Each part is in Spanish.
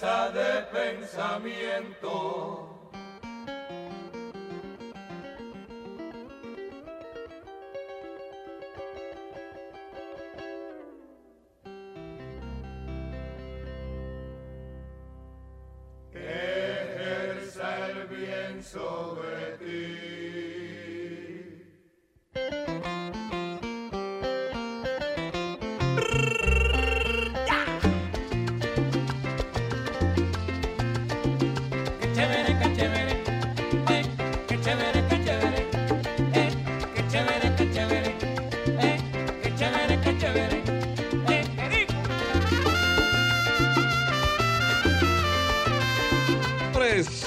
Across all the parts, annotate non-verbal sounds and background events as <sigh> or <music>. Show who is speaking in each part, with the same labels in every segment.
Speaker 1: De pensamiento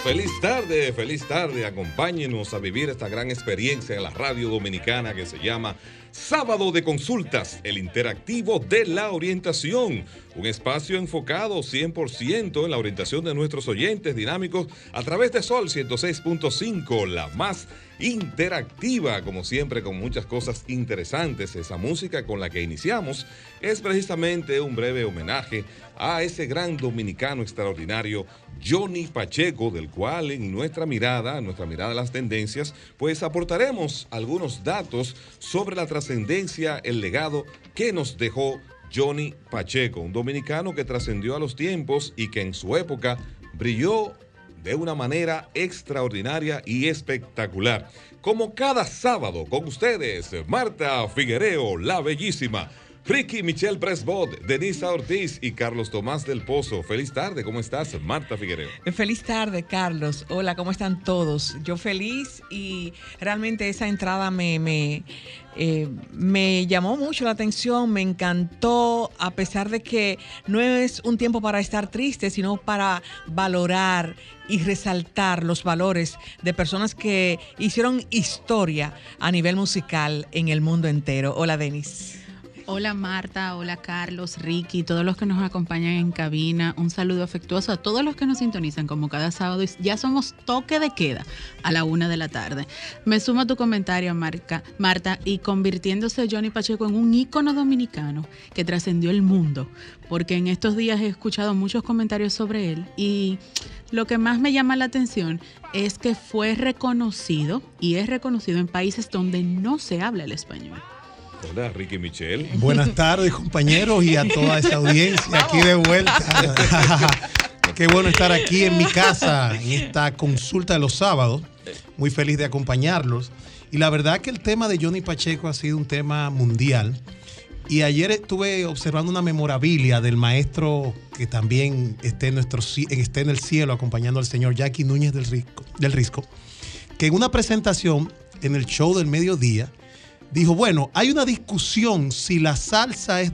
Speaker 2: Feliz tarde, feliz tarde. Acompáñenos a vivir esta gran experiencia en la radio dominicana que se llama Sábado de Consultas, el interactivo de la orientación. Un espacio enfocado 100% en la orientación de nuestros oyentes dinámicos a través de Sol 106.5, la más interactiva, como siempre, con muchas cosas interesantes. Esa música con la que iniciamos es precisamente un breve homenaje a ese gran dominicano extraordinario, Johnny Pacheco, del cual en nuestra mirada, nuestra mirada de las tendencias, pues aportaremos algunos datos sobre la trascendencia, el legado que nos dejó Johnny Pacheco, un dominicano que trascendió a los tiempos y que en su época brilló de una manera extraordinaria y espectacular. Como cada sábado con ustedes, Marta Figuereo, la bellísima. Ricky Michelle Presbot, Denisa Ortiz y Carlos Tomás del Pozo. Feliz tarde, ¿cómo estás, Marta Figuereo?
Speaker 3: Feliz tarde, Carlos. Hola, ¿cómo están todos? Yo feliz y realmente esa entrada me, me, eh, me llamó mucho la atención, me encantó, a pesar de que no es un tiempo para estar triste, sino para valorar y resaltar los valores de personas que hicieron historia a nivel musical en el mundo entero. Hola, Denis.
Speaker 4: Hola Marta, hola Carlos, Ricky, todos los que nos acompañan en cabina. Un saludo afectuoso a todos los que nos sintonizan como cada sábado. Ya somos toque de queda a la una de la tarde. Me sumo a tu comentario, Marca, Marta, y convirtiéndose Johnny Pacheco en un ícono dominicano que trascendió el mundo, porque en estos días he escuchado muchos comentarios sobre él y lo que más me llama la atención es que fue reconocido y es reconocido en países donde no se habla el español.
Speaker 2: Hola, Ricky Michelle. <laughs>
Speaker 5: Buenas tardes, compañeros, y a toda esa audiencia aquí de vuelta. <laughs> Qué bueno estar aquí en mi casa, en esta consulta de los sábados. Muy feliz de acompañarlos. Y la verdad que el tema de Johnny Pacheco ha sido un tema mundial. Y ayer estuve observando una memorabilia del maestro que también esté en, nuestro, el cielo acompañando al señor Jackie Núñez del Risco, del Risco, que en una presentación en el show del mediodía, dijo, bueno, hay una discusión si la salsa es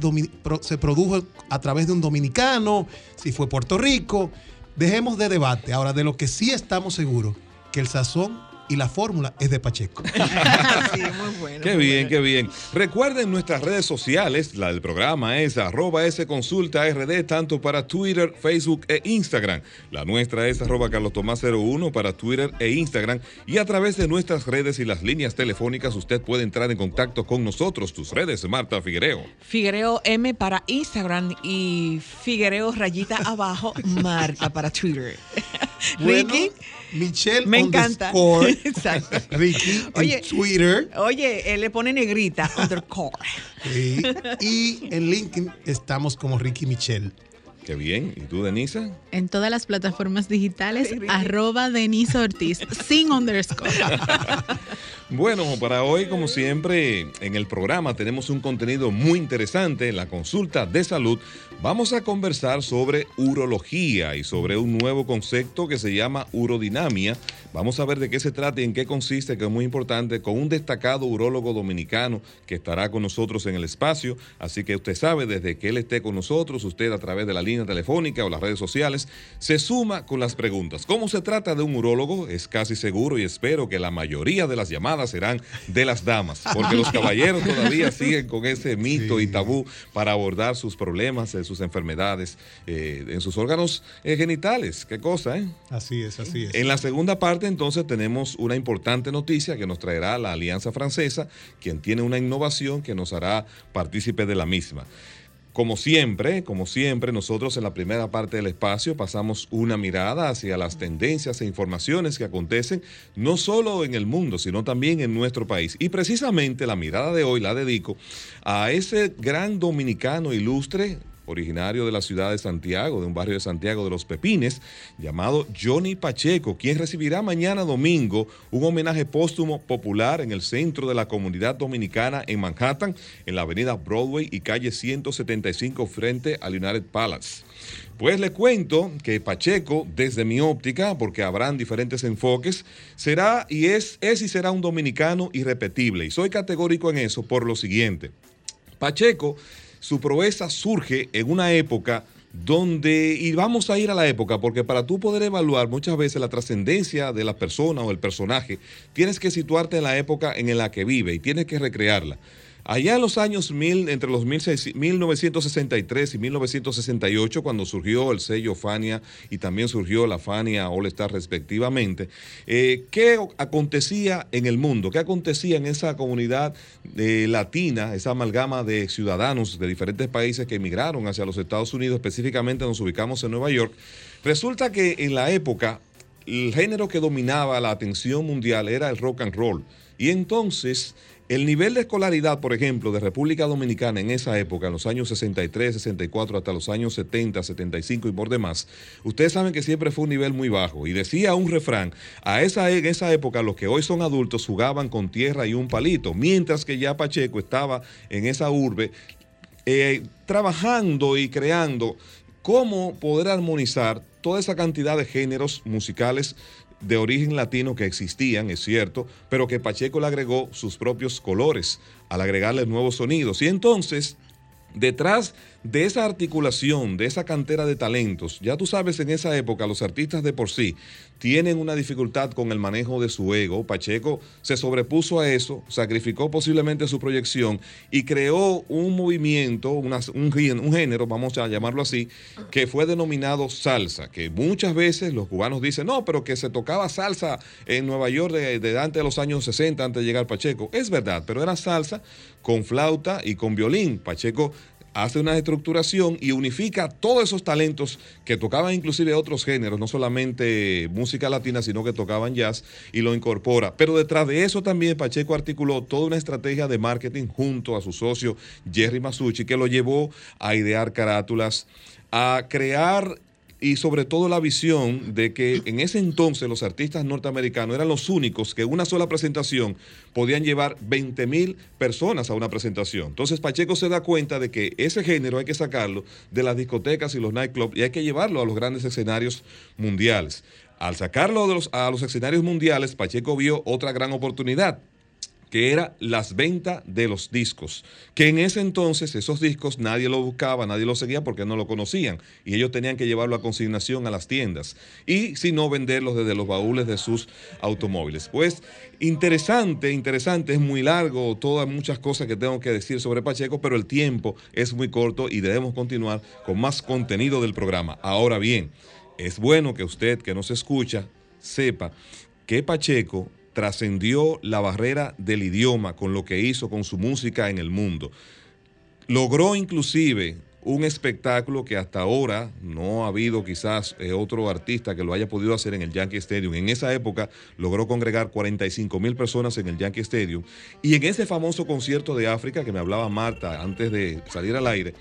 Speaker 5: se produjo a través de un dominicano, si fue Puerto Rico. Dejemos de debate. Ahora, de lo que sí estamos seguros, que el sazón y la fórmula es de Pacheco. <laughs>
Speaker 2: sí, muy bueno. Qué bien, qué bien. Recuerden nuestras redes sociales, la del programa es arroba S Consulta RD, tanto para Twitter, Facebook e Instagram. La nuestra es arroba Carlos Tomás 01 para Twitter e Instagram. Y a través de nuestras redes y las líneas telefónicas, usted puede entrar en contacto con nosotros. Tus redes, Marta Figuereo.
Speaker 3: Figuereo M para Instagram y Figuereo rayita abajo, Marta para Twitter. <laughs>
Speaker 5: Bueno,
Speaker 3: Ricky.
Speaker 5: Michelle
Speaker 3: Me encanta. <laughs> Exacto.
Speaker 5: Ricky
Speaker 3: Oye.
Speaker 5: en Twitter.
Speaker 3: Oye, él le pone negrita, <laughs> undercore.
Speaker 5: Sí. Y en LinkedIn estamos como Ricky Michelle.
Speaker 2: Qué bien. ¿Y tú, Denisa?
Speaker 4: En todas las plataformas digitales, arroba Denise Ortiz, <laughs> sin underscore. <laughs>
Speaker 2: Bueno, para hoy, como siempre, en el programa tenemos un contenido muy interesante, la consulta de salud. Vamos a conversar sobre urología y sobre un nuevo concepto que se llama urodinamia. Vamos a ver de qué se trata y en qué consiste, que es muy importante, con un destacado urólogo dominicano que estará con nosotros en el espacio. Así que usted sabe, desde que él esté con nosotros, usted a través de la línea telefónica o las redes sociales, se suma con las preguntas. ¿Cómo se trata de un urólogo? Es casi seguro y espero que la mayoría de las llamadas serán de las damas, porque los caballeros todavía <laughs> siguen con ese mito y tabú para abordar sus problemas, eh, sus enfermedades eh, en sus órganos eh, genitales. Qué cosa, ¿eh?
Speaker 5: Así es, así es.
Speaker 2: En la segunda parte, entonces, tenemos una importante noticia que nos traerá la Alianza Francesa, quien tiene una innovación que nos hará partícipe de la misma. Como siempre, como siempre, nosotros en la primera parte del espacio pasamos una mirada hacia las tendencias e informaciones que acontecen no solo en el mundo, sino también en nuestro país. Y precisamente la mirada de hoy la dedico a ese gran dominicano ilustre, originario de la ciudad de Santiago, de un barrio de Santiago de los Pepines, llamado Johnny Pacheco, quien recibirá mañana domingo un homenaje póstumo popular en el centro de la comunidad dominicana en Manhattan, en la avenida Broadway y calle 175 frente al United Palace. Pues le cuento que Pacheco, desde mi óptica, porque habrán diferentes enfoques, será y es, es y será un dominicano irrepetible. Y soy categórico en eso por lo siguiente. Pacheco, su proeza surge en una época donde, y vamos a ir a la época, porque para tú poder evaluar muchas veces la trascendencia de la persona o el personaje, tienes que situarte en la época en la que vive y tienes que recrearla. Allá en los años mil, entre los 1963 y 1968, cuando surgió el sello Fania y también surgió la Fania All Star respectivamente, eh, ¿qué acontecía en el mundo? ¿Qué acontecía en esa comunidad eh, latina, esa amalgama de ciudadanos de diferentes países que emigraron hacia los Estados Unidos? Específicamente nos ubicamos en Nueva York. Resulta que en la época el género que dominaba la atención mundial era el rock and roll. Y entonces el nivel de escolaridad, por ejemplo, de República Dominicana en esa época, en los años 63, 64, hasta los años 70, 75 y por demás, ustedes saben que siempre fue un nivel muy bajo. Y decía un refrán, a esa, en esa época los que hoy son adultos jugaban con tierra y un palito, mientras que ya Pacheco estaba en esa urbe eh, trabajando y creando cómo poder armonizar toda esa cantidad de géneros musicales de origen latino que existían, es cierto, pero que Pacheco le agregó sus propios colores al agregarle nuevos sonidos. Y entonces, detrás de esa articulación, de esa cantera de talentos, ya tú sabes, en esa época los artistas de por sí tienen una dificultad con el manejo de su ego. Pacheco se sobrepuso a eso, sacrificó posiblemente su proyección y creó un movimiento, una- un, un género, vamos a llamarlo así, que fue denominado salsa, que muchas veces los cubanos dicen, no, pero que se tocaba salsa en Nueva York de, de antes de los años 60, antes de llegar Pacheco. Es verdad, pero era salsa con flauta y con violín. Pacheco hace una estructuración y unifica todos esos talentos que tocaban inclusive otros géneros, no solamente música latina, sino que tocaban jazz y lo incorpora. Pero detrás de eso también Pacheco articuló toda una estrategia de marketing junto a su socio Jerry Masucci, que lo llevó a idear carátulas, a crear y sobre todo la visión de que en ese entonces los artistas norteamericanos eran los únicos que una sola presentación podían llevar 20 mil personas a una presentación. Entonces Pacheco se da cuenta de que ese género hay que sacarlo de las discotecas y los nightclubs y hay que llevarlo a los grandes escenarios mundiales. Al sacarlo de los- a los escenarios mundiales, Pacheco vio otra gran oportunidad que era las ventas de los discos, que en ese entonces esos discos nadie los buscaba, nadie los seguía porque no lo conocían y ellos tenían que llevarlo a consignación a las tiendas y si no venderlos desde los baúles de sus automóviles. Pues interesante, interesante, es muy largo, todas muchas cosas que tengo que decir sobre Pacheco, pero el tiempo es muy corto y debemos continuar con más contenido del programa. Ahora bien, es bueno que usted que nos escucha sepa que Pacheco trascendió la barrera del idioma con lo que hizo con su música en el mundo. Logró inclusive un espectáculo que hasta ahora no ha habido quizás eh, otro artista que lo haya podido hacer en el Yankee Stadium. En esa época logró congregar 45 mil personas en el Yankee Stadium y en ese famoso concierto de África que me hablaba Marta antes de salir al aire,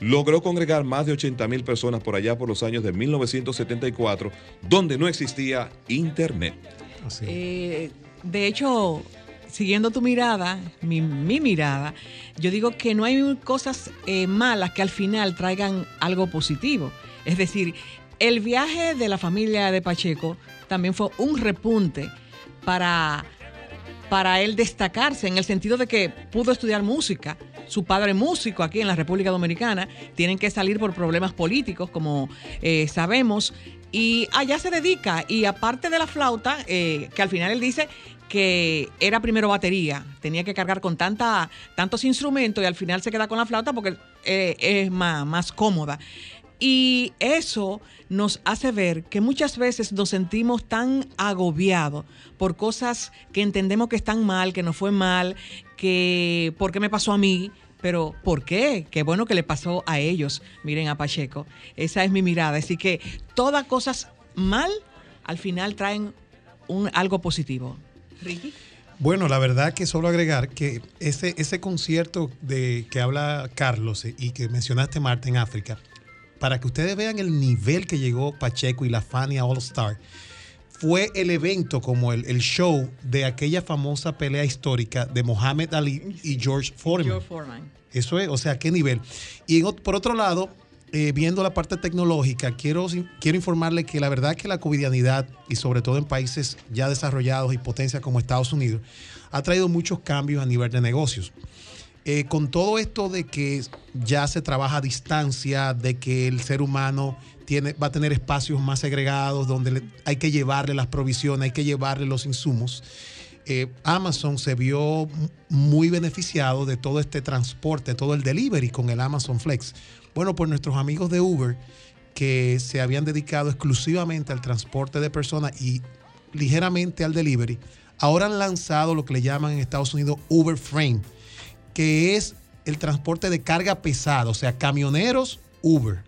Speaker 2: logró congregar más de 80 mil personas por allá por los años de 1974, donde no existía internet.
Speaker 3: Eh, de hecho, siguiendo tu mirada, mi, mirada, yo digo que no hay cosas eh, malas que al final traigan algo positivo. Es decir, el viaje de la familia de Pacheco también fue un repunte para, para él destacarse en el sentido de que pudo estudiar música. Su padre músico aquí en la República Dominicana, tienen que salir por problemas políticos, como eh, sabemos, y allá se dedica. Y aparte de la flauta, eh, que al final él dice que era primero batería, tenía que cargar con tanta, tantos instrumentos y al final se queda con la flauta porque eh, es más, más cómoda. Y eso nos hace ver que muchas veces nos sentimos tan agobiados por cosas que entendemos que están mal, que no fue mal, que por qué me pasó a mí, pero ¿por qué? Qué bueno que le pasó a ellos. Miren a Pacheco. Esa es mi mirada. Así que todas cosas mal al final traen un, algo positivo. Ricky.
Speaker 5: Bueno, la verdad que solo agregar que ese, ese concierto de que habla Carlos y que mencionaste Marta en África, para que ustedes vean el nivel que llegó Pacheco y la Fania All Star, fue el evento como el, show de aquella famosa pelea histórica de Mohamed Ali y George Foreman. Eso es, o sea, qué nivel. Y por otro lado, eh, viendo la parte tecnológica, quiero, quiero informarle que la verdad que la covidianidad, y sobre todo en países ya desarrollados y potencias como Estados Unidos, ha traído muchos cambios a nivel de negocios. Eh, con todo esto de que ya se trabaja a distancia, de que el ser humano tiene, va a tener espacios más segregados donde hay que llevarle las provisiones, hay que llevarle los insumos. Eh, Amazon se vio muy beneficiado de todo este transporte, todo el delivery con el Amazon Flex. Bueno, por nuestros amigos de Uber que se habían dedicado exclusivamente al transporte de personas y ligeramente al delivery, ahora han lanzado lo que le llaman en Estados Unidos Uber Frame que es el transporte de carga pesada, o sea, camioneros Uber.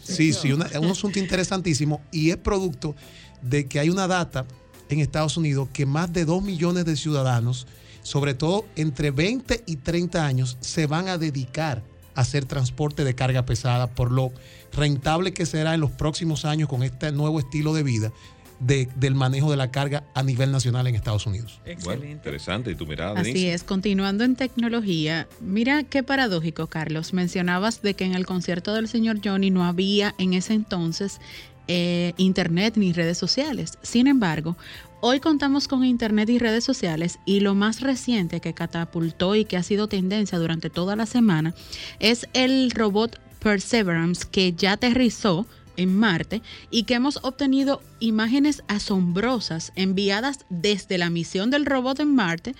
Speaker 5: Sí, sí, es un asunto interesantísimo y es producto de que hay una data en Estados Unidos que más de 2 millones de ciudadanos, sobre todo entre 20 y 30 años, se van a dedicar a hacer transporte de carga pesada por lo rentable que será en los próximos años con este nuevo estilo de vida del manejo de la carga a nivel nacional en Estados Unidos.
Speaker 2: Excelente. interesante. ¿Y tu mirada,
Speaker 4: Así es. Continuando en tecnología, mira qué paradójico, Carlos. Mencionabas de que en el concierto del señor Johnny no había en ese entonces eh, internet ni redes sociales. Sin embargo, Hoy contamos con Internet y redes sociales y lo más reciente que catapultó y que ha sido tendencia durante toda la semana es el robot Perseverance que ya aterrizó en Marte y que hemos obtenido imágenes asombrosas enviadas desde la misión del robot en Marte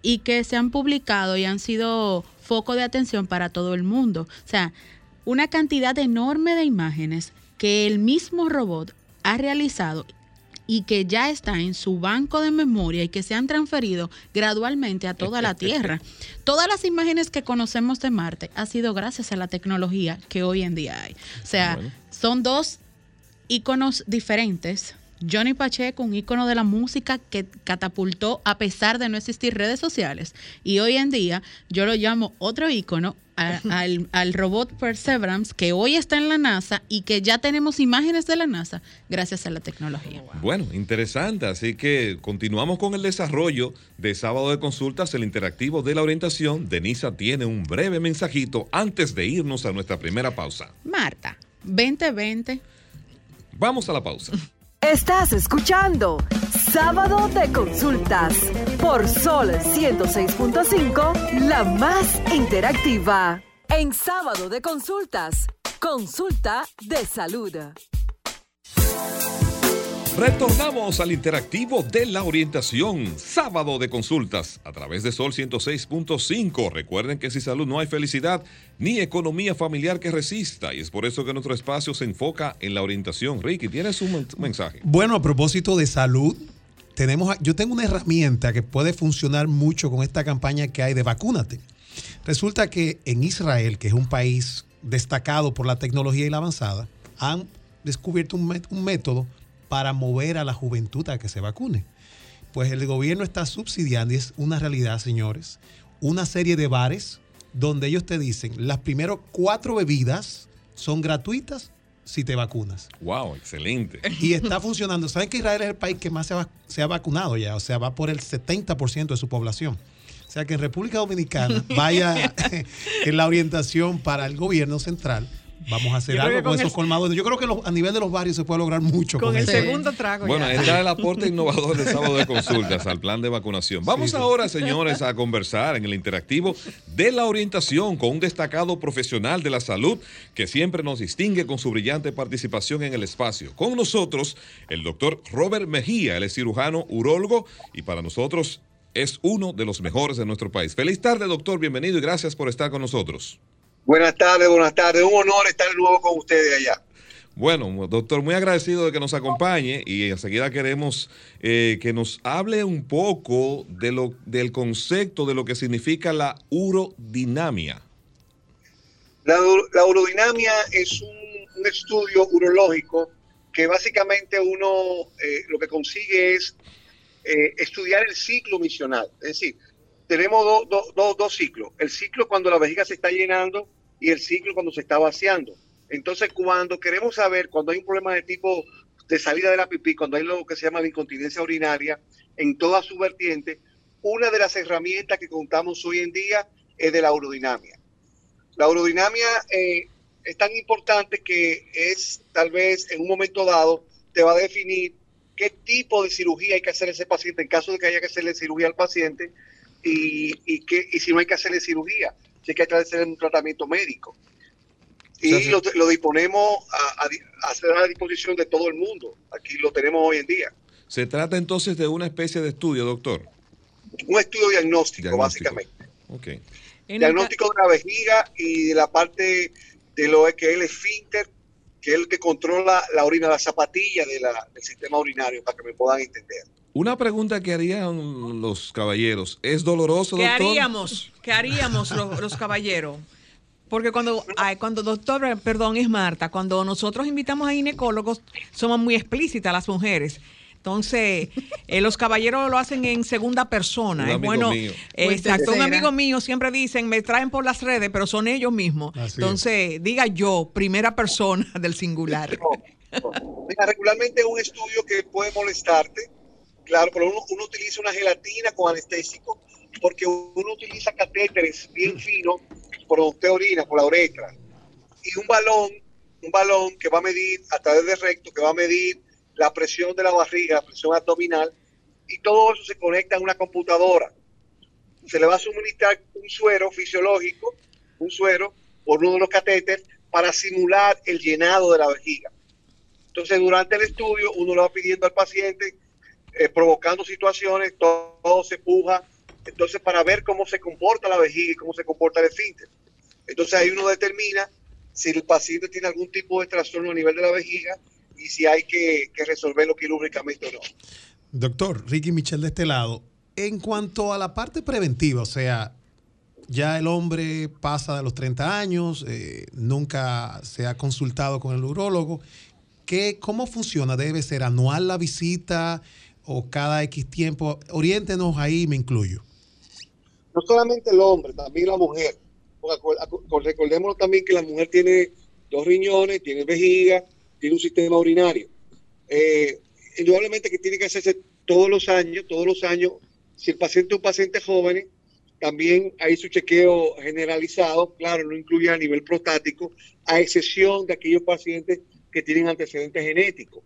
Speaker 4: y que se han publicado y han sido foco de atención para todo el mundo. O sea, una cantidad enorme de imágenes que el mismo robot ha realizado y que ya está en su banco de memoria y que se han transferido gradualmente a toda la <laughs> Tierra. Todas las imágenes que conocemos de Marte ha sido gracias a la tecnología que hoy en día hay. O sea, son dos iconos diferentes. Johnny Pacheco, un icono de la música que catapultó a pesar de no existir redes sociales. Y hoy en día yo lo llamo otro icono <laughs> al, robot Perseverance que hoy está en la NASA y que ya tenemos imágenes de la NASA gracias a la tecnología.
Speaker 2: Bueno, interesante. Así que continuamos con el desarrollo de sábado de consultas, el interactivo de la orientación. Denisa tiene un breve mensajito antes de irnos a nuestra primera pausa.
Speaker 4: Marta, 2020.
Speaker 2: Vamos a la pausa. <laughs>
Speaker 6: Estás escuchando Sábado de Consultas por Sol 106.5, la más interactiva. En Sábado de Consultas, consulta de salud.
Speaker 2: Retornamos al interactivo de la orientación, sábado de consultas a través de Sol 106.5. Recuerden que sin salud no hay felicidad ni economía familiar que resista y es por eso que nuestro espacio se enfoca en la orientación. Ricky, ¿tienes un mensaje?
Speaker 5: Bueno, a propósito de salud, tenemos, yo tengo una herramienta que puede funcionar mucho con esta campaña que hay de vacúnate. Resulta que en Israel, que es un país destacado por la tecnología y la avanzada, han descubierto un, método para mover a la juventud a que se vacune. Pues el gobierno está subsidiando, y es una realidad, señores, una serie de bares donde ellos te dicen, las primeras cuatro bebidas son gratuitas si te vacunas.
Speaker 2: Wow, excelente.
Speaker 5: Y está funcionando. ¿Saben que Israel es el país que más se ha, se ha vacunado ya? O sea, va por el 70% de su población. O sea que en República Dominicana <laughs> vaya <laughs> en la orientación para el gobierno central Vamos a hacer algo con, esos colmados. Yo creo que a nivel de los barrios se puede lograr mucho
Speaker 3: con, el segundo trago.
Speaker 2: Bueno, está el <laughs> aporte innovador del sábado de consultas al plan de vacunación. Vamos ahora, señores, a conversar en el interactivo de la orientación con un destacado profesional de la salud que siempre nos distingue con su brillante participación en el espacio. Con nosotros, el doctor Robert Mejía, él es cirujano, urólogo y para nosotros es uno de los mejores de nuestro país. Feliz tarde, doctor, bienvenido y gracias por estar con nosotros.
Speaker 7: Buenas tardes, buenas tardes. Un honor estar de nuevo con ustedes allá.
Speaker 2: Bueno, doctor, muy agradecido de que nos acompañe y enseguida queremos eh, que nos hable un poco de lo, del concepto de lo que significa la urodinamia.
Speaker 7: La, urodinamia es un, estudio urológico que básicamente uno eh, lo que consigue es eh, estudiar el ciclo misional. Es decir, tenemos dos ciclos. El ciclo cuando la vejiga se está llenando y el ciclo cuando se está vaciando. Entonces, cuando queremos saber, cuando hay un problema de tipo de salida de la pipí, cuando hay lo que se llama la incontinencia urinaria, en toda su vertiente, una de las herramientas que contamos hoy en día es de la urodinamia. La urodinamia eh, es tan importante que es tal vez en un momento dado te va a definir qué tipo de cirugía hay que hacer ese paciente en caso de que haya que hacerle cirugía al paciente y, y, que, y si no hay que hacerle cirugía, si hay que hacer un tratamiento médico. Y lo, disponemos a, a, hacer a la disposición de todo el mundo. Aquí lo tenemos hoy en día.
Speaker 2: ¿Se trata entonces de una especie de estudio, doctor?
Speaker 7: Un estudio diagnóstico, básicamente. Okay. Diagnóstico de la vejiga y de la parte de lo que es el esfínter, que es el que controla la orina, la zapatilla de la, del sistema urinario, para que me puedan entender.
Speaker 2: Una pregunta que harían los caballeros, ¿es doloroso,
Speaker 3: doctor? ¿Qué haríamos? ¿Qué haríamos <laughs> los, caballeros? Porque cuando, cuando doctor, perdón, es Marta, cuando nosotros invitamos a ginecólogos, somos muy explícitas las mujeres. Entonces, eh, los caballeros lo hacen en segunda persona. es bueno, exacto. Un amigo mío siempre dicen, me traen por las redes, pero son ellos mismos. Entonces, diga yo, primera persona <laughs> del singular.
Speaker 7: Mira, regularmente es un estudio que puede molestarte Claro, pero uno, utiliza una gelatina con anestésico porque uno utiliza catéteres bien finos por usted orina, por la uretra. Y un balón, un balón que va a medir a través del recto, que va a medir la presión de la barriga, la presión abdominal, y todo eso se conecta a una computadora. Se le va a suministrar un suero fisiológico, un suero, por uno de los catéteres, para simular el llenado de la vejiga. Entonces, durante el estudio, uno le va pidiendo al paciente eh, provocando situaciones, todo, se puja. Entonces, para ver cómo se comporta la vejiga y cómo se comporta el esfínter. Entonces, ahí uno determina si el paciente tiene algún tipo de trastorno a nivel de la vejiga y si hay que, resolverlo quirúrgicamente o no.
Speaker 5: Doctor, Ricky Michel de este lado, en cuanto a la parte preventiva, o sea, ya el hombre pasa de los 30 años, eh, nunca se ha consultado con el urólogo. ¿Qué, ¿Cómo funciona? ¿Debe ser anual la visita? O cada X tiempo? Oriéntenos ahí, me incluyo.
Speaker 7: No solamente el hombre, también la mujer. Recordemos también que la mujer tiene dos riñones, tiene vejiga, tiene un sistema urinario. Eh, indudablemente que tiene que hacerse todos los años, todos los años. Si el paciente es un paciente joven, también hay su chequeo generalizado, claro, no incluye a nivel prostático, a excepción de aquellos pacientes que tienen antecedentes genéticos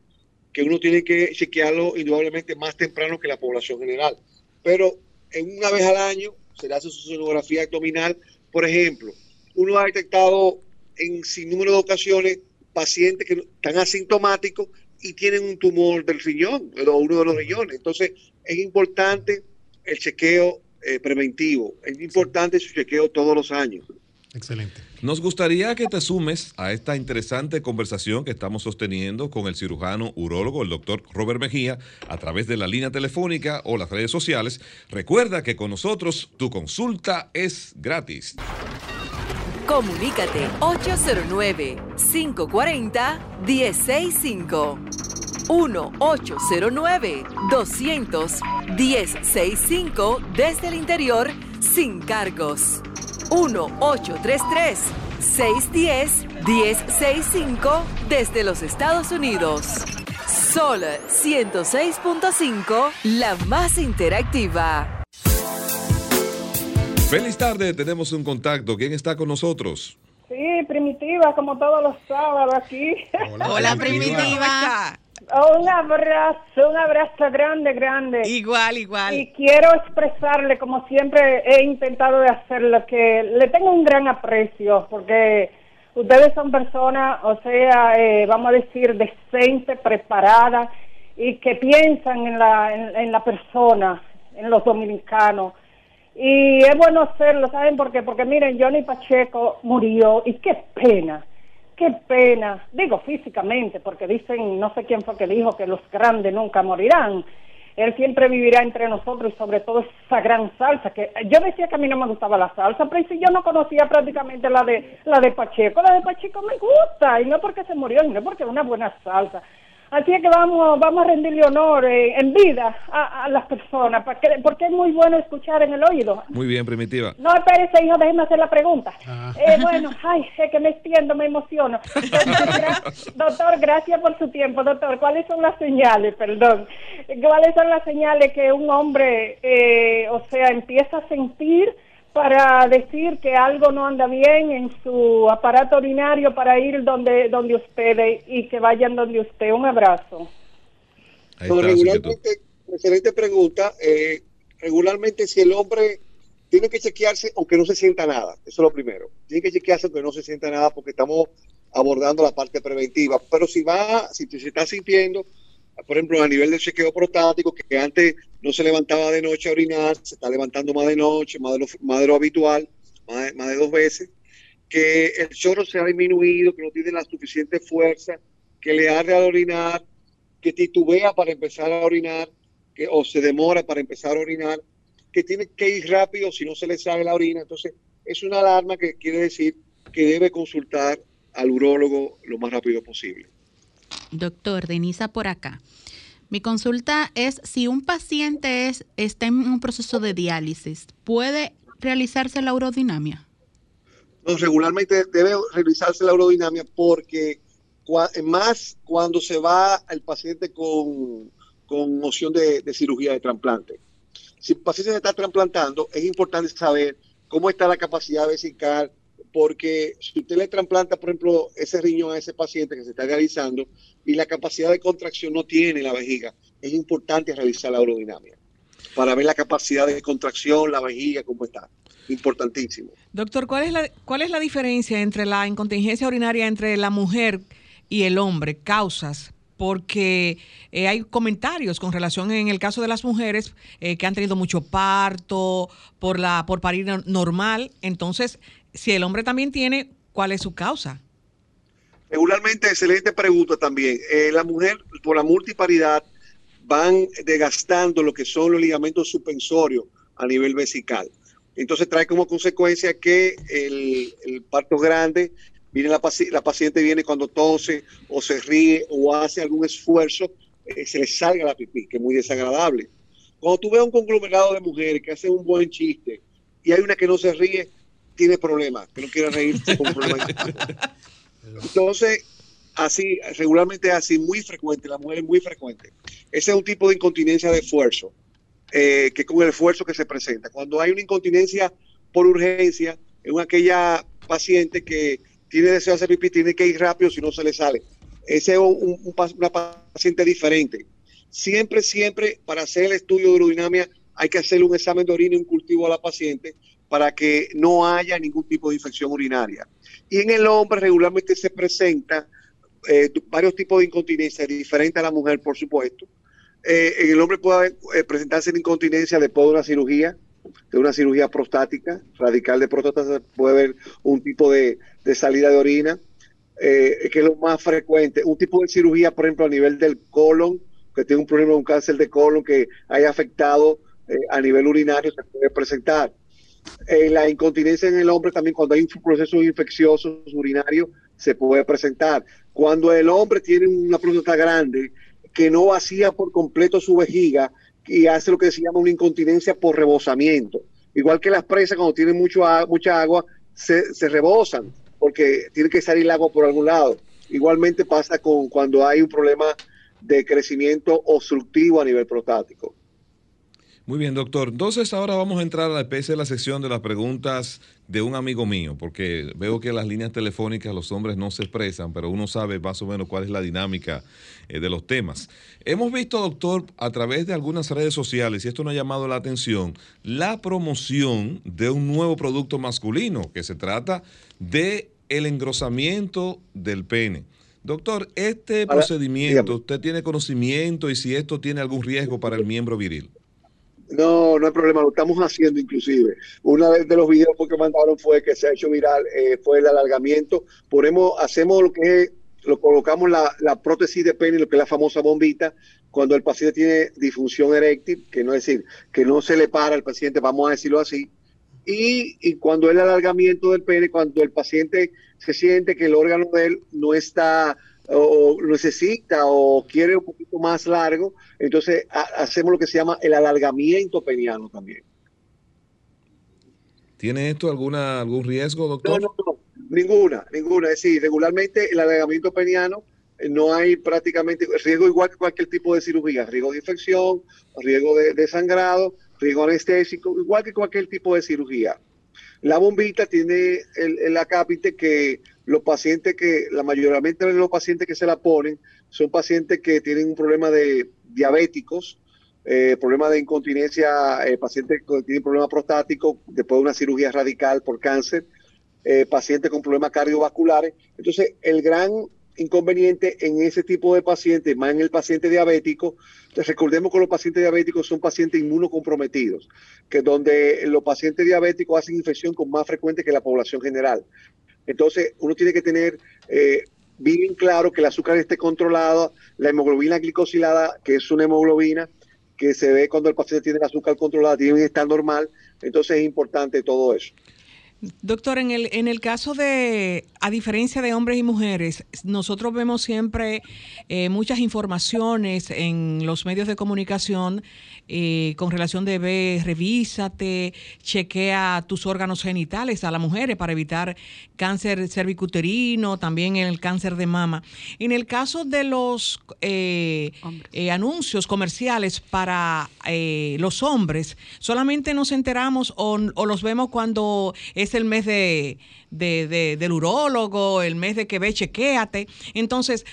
Speaker 7: que uno tiene que chequearlo indudablemente más temprano que la población general. Pero en una vez al año se le hace su sonografía abdominal. Por ejemplo, uno ha detectado en sin número de ocasiones pacientes que están asintomáticos y tienen un tumor del riñón o uno de los riñones. Entonces, es importante el chequeo eh, preventivo, es importante su chequeo todos los años.
Speaker 5: Excelente.
Speaker 2: Nos gustaría que te sumes a esta interesante conversación que estamos sosteniendo con el cirujano urólogo, el doctor Robert Mejía, a través de la línea telefónica o las redes sociales. Recuerda que con nosotros tu consulta es gratis.
Speaker 6: Comunícate 809-540-1065. 1-809-200-1065 desde el interior sin cargos. 1-833-610-1065 desde los Estados Unidos. Sol 106.5, la más interactiva.
Speaker 2: Feliz tarde, tenemos un contacto. ¿Quién está con nosotros?
Speaker 8: Sí, primitiva, como todos los sábados aquí.
Speaker 4: Hola, primitiva.
Speaker 8: Un abrazo, un abrazo grande, grande.
Speaker 3: Igual, igual.
Speaker 8: Y quiero expresarle, como siempre he intentado de hacerlo, que le tengo un gran aprecio, porque ustedes son personas, o sea, eh, vamos a decir, decentes, preparadas, y que piensan en la, en, en la persona, en los dominicanos. Y es bueno hacerlo, ¿saben por qué? Porque miren, Johnny Pacheco murió y qué pena, qué pena. Digo físicamente, porque dicen, no sé quién fue que dijo que los grandes nunca morirán. Él siempre vivirá entre nosotros y sobre todo esa gran salsa que yo decía que a mí no me gustaba la salsa, pero si yo no conocía prácticamente la de la de Pacheco, la de Pacheco me gusta y no porque se murió, no porque es una buena salsa. Así es que vamos, vamos a rendirle honor eh, en vida a, a las personas, porque, porque es muy bueno escuchar en el oído.
Speaker 2: Muy bien, Primitiva.
Speaker 8: No, espérese, hijo, déjeme hacer la pregunta. Eh, bueno, <laughs> ay, es que me extiendo, me emociono. Doctor, gra- <laughs> doctor, gracias por su tiempo. Doctor, ¿cuáles son las señales, perdón? ¿Cuáles son las señales que un hombre, eh, o sea, empieza a sentir para decir que algo no anda bien en su aparato urinario para ir donde, donde usted y que vayan donde usted? Un abrazo.
Speaker 2: Ahí está,
Speaker 7: regularmente, excelente pregunta. eh, regularmente, si el hombre tiene que chequearse, aunque no se sienta nada, eso es lo primero. Tiene que chequearse, aunque no se sienta nada, porque estamos abordando la parte preventiva. Pero si va, si se está sintiendo, por ejemplo, a nivel del chequeo prostático, que antes no se levantaba de noche a orinar, se está levantando más de noche, más de lo, más de lo habitual, más de, dos veces, que el chorro se ha disminuido, que no tiene la suficiente fuerza, que le arde al orinar, que titubea para empezar a orinar, que, o se demora para empezar a orinar, que tiene que ir rápido si no se le sale la orina. Entonces, es una alarma que quiere decir que debe consultar al urólogo lo más rápido posible.
Speaker 4: Doctor, Denisa por acá. Mi consulta es si un paciente es, está en un proceso de diálisis, ¿puede realizarse la urodinamia?
Speaker 7: No, regularmente debe revisarse la urodinamia porque más cuando se va el paciente con, con opción de, de cirugía de trasplante. Si el paciente se está trasplantando, es importante saber cómo está la capacidad vesical, porque si usted le trasplanta, por ejemplo, ese riñón a ese paciente que se está realizando y la capacidad de contracción no tiene la vejiga, es importante revisar la urodinamia para ver la capacidad de contracción, la vejiga, cómo está. Importantísimo.
Speaker 3: Doctor, ¿cuál es, la, ¿cuál es la diferencia entre la incontingencia urinaria entre la mujer y el hombre? Causas. Porque eh, hay comentarios con relación en el caso de las mujeres eh, que han tenido mucho parto por la por parir no- normal. Entonces, si el hombre también tiene, ¿cuál es su causa?
Speaker 7: Regularmente, excelente pregunta también. Eh, la mujer, por la multiparidad, van desgastando lo que son los ligamentos suspensorios a nivel vesical. Entonces trae como consecuencia que el, parto grande, viene la, la paciente viene cuando tose o se ríe o hace algún esfuerzo, eh, se le salga la pipí, que es muy desagradable. Cuando tú ves un conglomerado de mujeres que hacen un buen chiste y hay una que no se ríe, tiene problemas, que no quiere reírse con problemas. Entonces, así, regularmente así, muy frecuente, la mujer es muy frecuente. Ese es un tipo de incontinencia de esfuerzo, eh, que con el esfuerzo que se presenta. Cuando hay una incontinencia por urgencia, es una aquella paciente que tiene deseo de hacer pipí, tiene que ir rápido si no se le sale. Ese es un- una paciente diferente. Siempre, siempre, para hacer el estudio de urodinamia, hay que hacerle un examen de orina y un cultivo a la paciente para que no haya ningún tipo de infección urinaria. Y en el hombre regularmente se presenta eh, varios tipos de incontinencia, diferente a la mujer, por supuesto. Eh, en el hombre puede eh, presentarse la incontinencia después de una cirugía, de una cirugía prostática, radical de próstata, puede ver un tipo de, de salida de orina, que es lo más frecuente. Un tipo de cirugía, por ejemplo, a nivel del colon, que tiene un problema, un cáncer de colon que haya afectado a nivel urinario, se puede presentar. Eh, la incontinencia en el hombre también cuando hay un proceso infeccioso urinario se puede presentar. Cuando el hombre tiene una próstata grande que no vacía por completo su vejiga y hace lo que se llama una incontinencia por rebosamiento. Igual que las presas cuando tienen mucho, mucha agua se, se rebosan porque tiene que salir el agua por algún lado. Igualmente pasa con cuando hay un problema de crecimiento obstructivo a nivel prostático.
Speaker 2: Muy bien, doctor. Entonces ahora vamos a entrar a la especie de la sección de las preguntas de un amigo mío, porque veo que las líneas telefónicas los hombres no se expresan, pero uno sabe más o menos cuál es la dinámica eh, de los temas. Hemos visto, doctor, a través de algunas redes sociales, y esto nos ha llamado la atención, la promoción de un nuevo producto masculino, que se trata de el engrosamiento del pene. Doctor, este procedimiento, ¿usted tiene conocimiento y si esto tiene algún riesgo para el miembro viril?
Speaker 7: No, no hay problema, lo estamos haciendo inclusive. Una de los videos que mandaron fue que se ha hecho viral, eh, fue el alargamiento. Ponemos, hacemos lo que es, lo colocamos la, la, prótesis de pene, lo que es la famosa bombita, cuando el paciente tiene disfunción eréctil, que no es decir, que no se le para al paciente, vamos a decirlo así. Y, y cuando el alargamiento del pene, cuando el paciente se siente que el órgano de él no está o necesita o quiere un poquito más largo, entonces hacemos lo que se llama el alargamiento peniano también.
Speaker 2: ¿Tiene esto alguna algún riesgo, doctor?
Speaker 7: No, no, no, ninguna, ninguna. Es decir, regularmente el alargamiento peniano eh, no hay prácticamente riesgo igual que cualquier tipo de cirugía, riesgo de infección, riesgo de, sangrado, riesgo anestésico, igual que cualquier tipo de cirugía. La bombita tiene el, el acápite que los pacientes que, la mayoría de los pacientes que se la ponen son pacientes que tienen un problema de diabéticos, eh, problema de incontinencia, eh, pacientes que tienen problema prostático después de una cirugía radical por cáncer, eh, pacientes con problemas cardiovasculares. Entonces, el gran inconveniente en ese tipo de pacientes, más en el paciente diabético, recordemos que los pacientes diabéticos son pacientes inmunocomprometidos, que donde los pacientes diabéticos hacen infección con más frecuente que la población general. Entonces, uno tiene que tener eh, bien claro que el azúcar esté controlado, la hemoglobina glicosilada, que es una hemoglobina que se ve cuando el paciente tiene el azúcar controlada, tiene que estar normal. Entonces, es importante todo eso.
Speaker 3: Doctor, en el, en el caso de, a diferencia de hombres y mujeres, nosotros vemos siempre eh, muchas informaciones en los medios de comunicación eh, con relación de ver, revísate, chequea tus órganos genitales a las mujeres para evitar cáncer cervicuterino, también el cáncer de mama. En el caso de los eh, anuncios comerciales para los hombres, solamente nos enteramos o, o los vemos cuando es el mes de, del urólogo, el mes de que ve, chequéate. Entonces,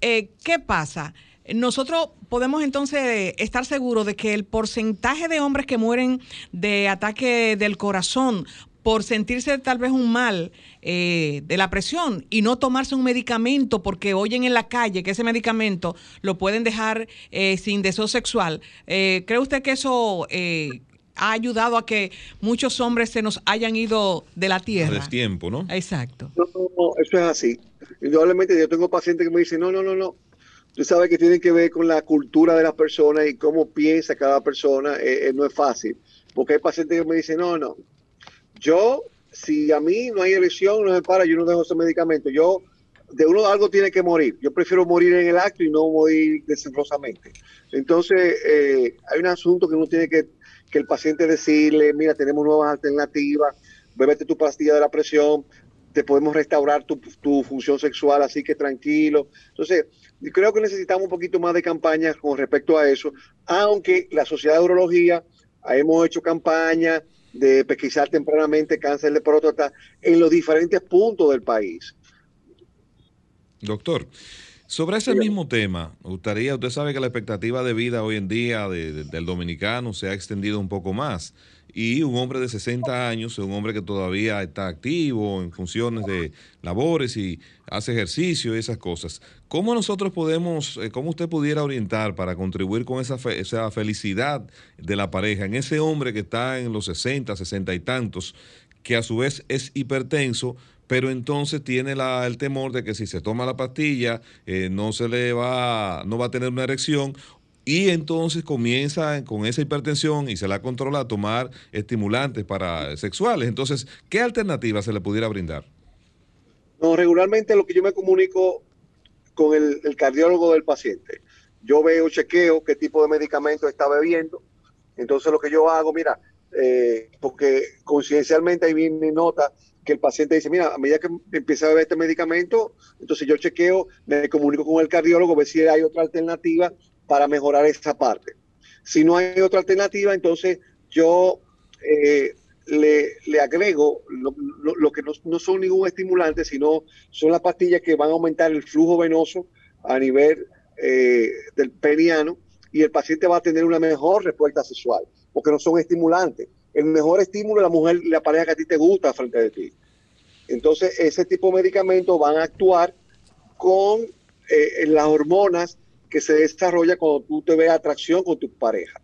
Speaker 3: eh, ¿qué pasa? Nosotros podemos entonces estar seguros de que el porcentaje de hombres que mueren de ataque del corazón por sentirse tal vez un mal eh, de la presión y no tomarse un medicamento porque oyen en la calle que ese medicamento lo pueden dejar eh, sin deseo sexual. ¿Cree usted que eso ha ayudado a que muchos hombres se nos hayan ido de la tierra.
Speaker 2: Es tiempo, ¿no?
Speaker 3: Exacto.
Speaker 7: No, no, eso es así. Indudablemente yo tengo pacientes que me dicen, no, no, no, no. Tú sabes que tiene que ver con la cultura de las personas y cómo piensa cada persona. Eh, eh, no es fácil. Porque hay pacientes que me dicen, no, no. Yo, si a mí no hay erección, no me para, yo no dejo ese medicamento. Yo, de uno algo tiene que morir. Yo prefiero morir en el acto y no morir desenrosamente. Entonces, eh, hay un asunto que uno tiene que que el paciente decirle, mira, tenemos nuevas alternativas, bébete tu pastilla de la presión, te podemos restaurar tu, función sexual, así que tranquilo. Entonces, creo que necesitamos un poquito más de campaña con respecto a eso, aunque la Sociedad de Urología hemos hecho campañas de pesquisar tempranamente cáncer de próstata en los diferentes puntos del país.
Speaker 2: Doctor, sobre ese mismo tema, me gustaría, usted sabe que la expectativa de vida hoy en día del dominicano se ha extendido un poco más. Y un hombre de 60 años un hombre que todavía está activo en funciones de labores y hace ejercicio y esas cosas. ¿Cómo nosotros podemos, eh, cómo usted pudiera orientar para contribuir con esa, esa felicidad de la pareja en ese hombre que está en los 60, 60 y tantos, que a su vez es hipertenso, pero entonces tiene el temor de que si se toma la pastilla eh, no se le va, no va a tener una erección y entonces comienza con esa hipertensión y se la controla a tomar estimulantes para sexuales. Entonces, ¿qué alternativa se le pudiera brindar?
Speaker 7: No, regularmente lo que yo me comunico con el, cardiólogo del paciente. Yo veo, chequeo qué tipo de medicamento está bebiendo. Entonces lo que yo hago, mira, eh, porque coincidencialmente ahí viene nota que el paciente dice, mira, a medida que empieza a beber este medicamento, entonces yo chequeo, me comunico con el cardiólogo, ver si hay otra alternativa para mejorar esa parte. Si no hay otra alternativa, entonces yo eh, le, le, agrego lo, que no, no, son ningún estimulante, sino son las pastillas que van a aumentar el flujo venoso a nivel eh, del peniano y el paciente va a tener una mejor respuesta sexual, porque no son estimulantes. El mejor estímulo es la mujer, la pareja que a ti te gusta frente a ti. Entonces, ese tipo de medicamentos van a actuar con eh, las hormonas que se desarrolla cuando tú te ves atracción con tu pareja.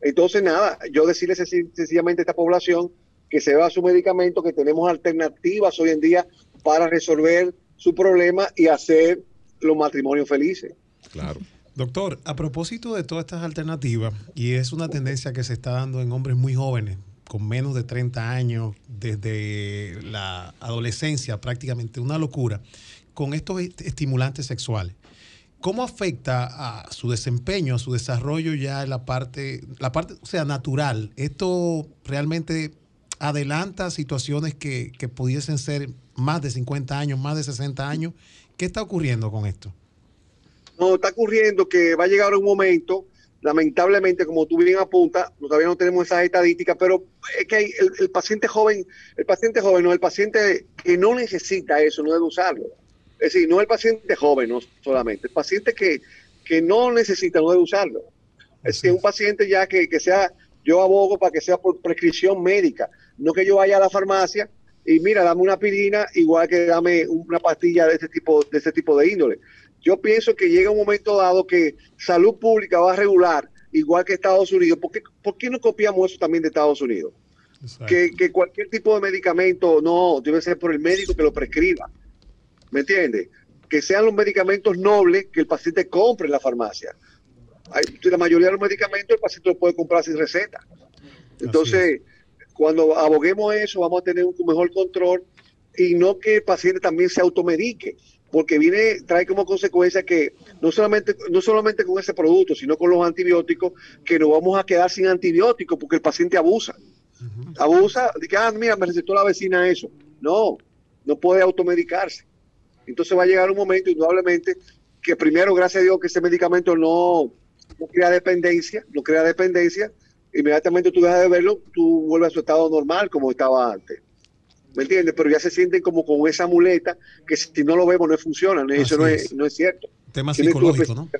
Speaker 7: Entonces, nada, yo decirle sencillamente a esta población que se va su medicamento, que tenemos alternativas hoy en día para resolver su problema y hacer los matrimonios felices.
Speaker 2: Claro.
Speaker 5: Doctor, a propósito de todas estas alternativas, y es una tendencia que se está dando en hombres muy jóvenes, con menos de 30 años, desde la adolescencia, prácticamente una locura, con estos estimulantes sexuales. ¿Cómo afecta a su desempeño, a su desarrollo ya en la parte, la parte, o sea, natural? ¿Esto realmente adelanta situaciones que, que pudiesen ser más de 50 años, más de 60 años? ¿Qué está ocurriendo con esto?
Speaker 7: No, está ocurriendo que va a llegar un momento, lamentablemente, como tú bien apuntas, todavía no tenemos esas estadísticas, pero es que el, el, paciente joven, el paciente joven, no, el paciente que no necesita eso, no debe usarlo. Es decir, no el paciente joven, no solamente, el paciente que, que no necesita, no debe usarlo. Es decir, un paciente ya que, que sea, yo abogo para que sea por prescripción médica, no que yo vaya a la farmacia y mira, dame una pirina igual que dame una pastilla de este tipo, de este tipo de índole yo pienso que llega un momento dado que salud pública va a regular, igual que Estados Unidos. ¿Por qué, por qué no copiamos eso también de Estados Unidos? Que, que, cualquier tipo de medicamento no debe ser por el médico que lo prescriba. ¿Me entiende? Que sean los medicamentos nobles que el paciente compre en la farmacia. Hay, la mayoría de los medicamentos el paciente lo puede comprar sin receta. Entonces, cuando aboguemos eso, vamos a tener un mejor control y no que el paciente también se automedique porque viene, trae como consecuencia que no solamente, no solamente con ese producto, sino con los antibióticos, que nos vamos a quedar sin antibióticos porque el paciente abusa. Uh -huh. Abusa, dice, ah, mira, me recetó la vecina eso. No, no puede automedicarse. Entonces va a llegar un momento, indudablemente, que primero, gracias a Dios, que ese medicamento no, no crea dependencia, no crea dependencia, inmediatamente tú dejas de verlo, tú vuelves a su estado normal como estaba antes. ¿me entiendes? Pero ya se sienten como con esa muleta que si no lo vemos no funciona, ¿no? eso no es, no es, cierto.
Speaker 5: Tema psicológico, ¿no?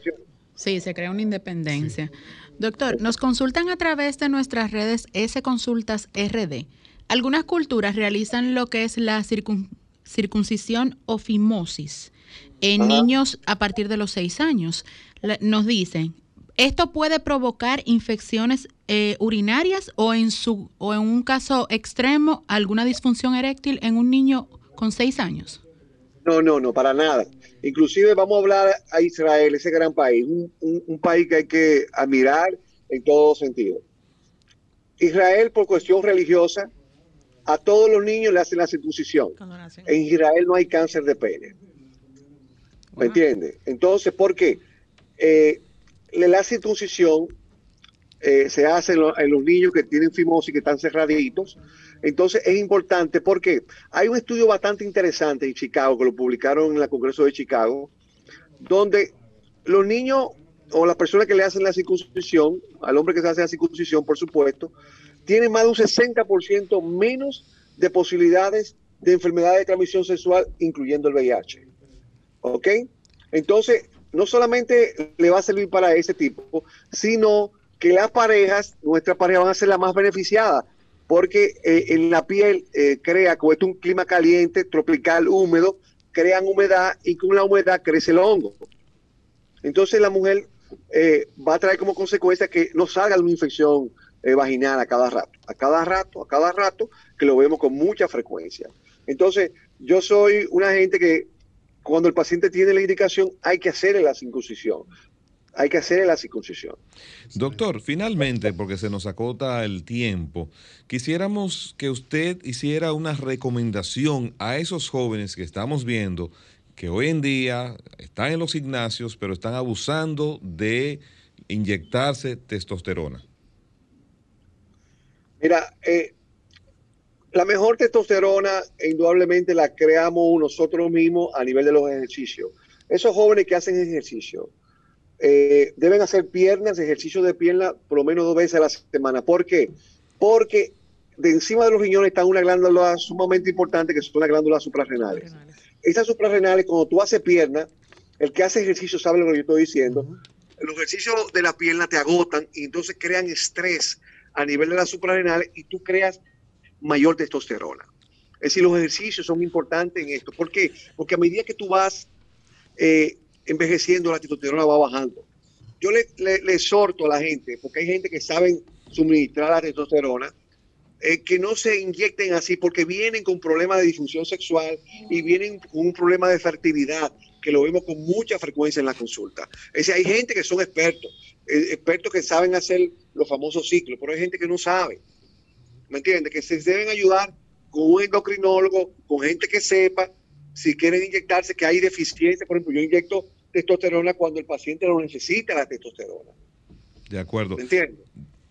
Speaker 4: Sí, se crea una independencia. Sí. Doctor, nos consultan a través de nuestras redes S Consultas RD. Algunas culturas realizan lo que es la circun circuncisión o fimosis en Ajá. niños a partir de los seis años. Nos dicen, ¿Esto puede provocar infecciones eh, urinarias o en, su, o en un caso extremo alguna disfunción eréctil en un niño con seis años?
Speaker 7: No, no, no, para nada. Inclusive vamos a hablar a Israel, ese gran país, un, un, un país que hay que admirar en todo sentido. Israel, por cuestión religiosa, a todos los niños le hacen la circuncisión. En Israel no hay cáncer de pene. ¿Me wow. entiendes? Entonces, ¿por qué? Eh, la circuncisión eh, se hace en, lo, en, los niños que tienen fimosis, que están cerraditos. Entonces es importante porque hay un estudio bastante interesante en Chicago, que lo publicaron en el Congreso de Chicago, donde los niños o las personas que le hacen la circuncisión, al hombre que se hace la circuncisión, por supuesto, tienen más de un 60% menos de posibilidades de enfermedades de transmisión sexual, incluyendo el VIH. ¿Ok? Entonces, no solamente le va a servir para ese tipo, sino que las parejas, nuestras parejas van a ser las más beneficiadas, porque eh, en la piel eh, crea, como es un clima caliente, tropical, húmedo, crean humedad y con la humedad crece el hongo. Entonces la mujer eh, va a traer como consecuencia que no salga una infección vaginal a cada rato, a cada rato, a cada rato, que lo vemos con mucha frecuencia. Entonces, yo soy una gente que cuando el paciente tiene la indicación, hay que hacerle la circuncisión. hay que hacer la circuncisión.
Speaker 2: Doctor, finalmente, porque se nos acota el tiempo, quisiéramos que usted hiciera una recomendación a esos jóvenes que estamos viendo que hoy en día están en los gimnasios, pero están abusando de inyectarse testosterona.
Speaker 7: Mira, eh, la mejor testosterona indudablemente la creamos nosotros mismos a nivel de los ejercicios. Esos jóvenes que hacen ejercicio eh, deben hacer piernas, ejercicio de pierna por lo menos dos veces a la semana. ¿Por qué? Porque de encima de los riñones está una glándula sumamente importante que son las glándulas suprarrenales. Esas suprarrenales, cuando tú haces pierna, el que hace ejercicio sabe lo que yo estoy diciendo, los ejercicios de la pierna te agotan y entonces crean estrés a nivel de las suprarrenales y tú creas mayor testosterona. Es decir, los ejercicios son importantes en esto. ¿Por qué? Porque a medida que tú vas eh, envejeciendo, la testosterona va bajando. Yo le, le, exhorto a la gente, porque hay gente que saben suministrar la testosterona, eh, que no se inyecten así porque vienen con problemas de disfunción sexual y vienen con un problema de fertilidad, que lo vemos con mucha frecuencia en la consulta. Es decir, hay gente que son expertos, expertos que saben hacer los famosos ciclos, pero hay gente que no sabe. ¿Me entiendes? Que se deben ayudar con un endocrinólogo, con gente que sepa si quieren inyectarse, que hay deficiencia. Por ejemplo, yo inyecto testosterona cuando el paciente lo necesita la testosterona.
Speaker 2: De acuerdo.
Speaker 7: ¿Me entiendes?